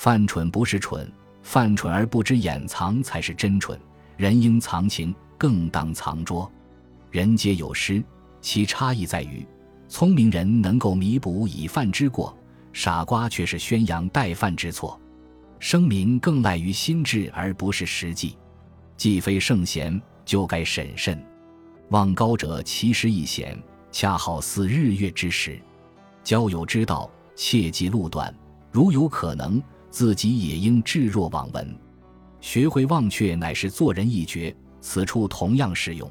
犯蠢不是蠢，犯蠢而不知掩藏才是真蠢。人应藏情，更当藏拙。人皆有失，其差异在于，聪明人能够弥补已犯之过，傻瓜却是宣扬待犯之错。声名更赖于心智，而不是实际。既非圣贤，就该审慎。望高者，其实易险，恰好似日月之时。交友之道，切忌路短。如有可能，自己也应置若罔闻。学会忘却，乃是做人一绝。此处同样适用。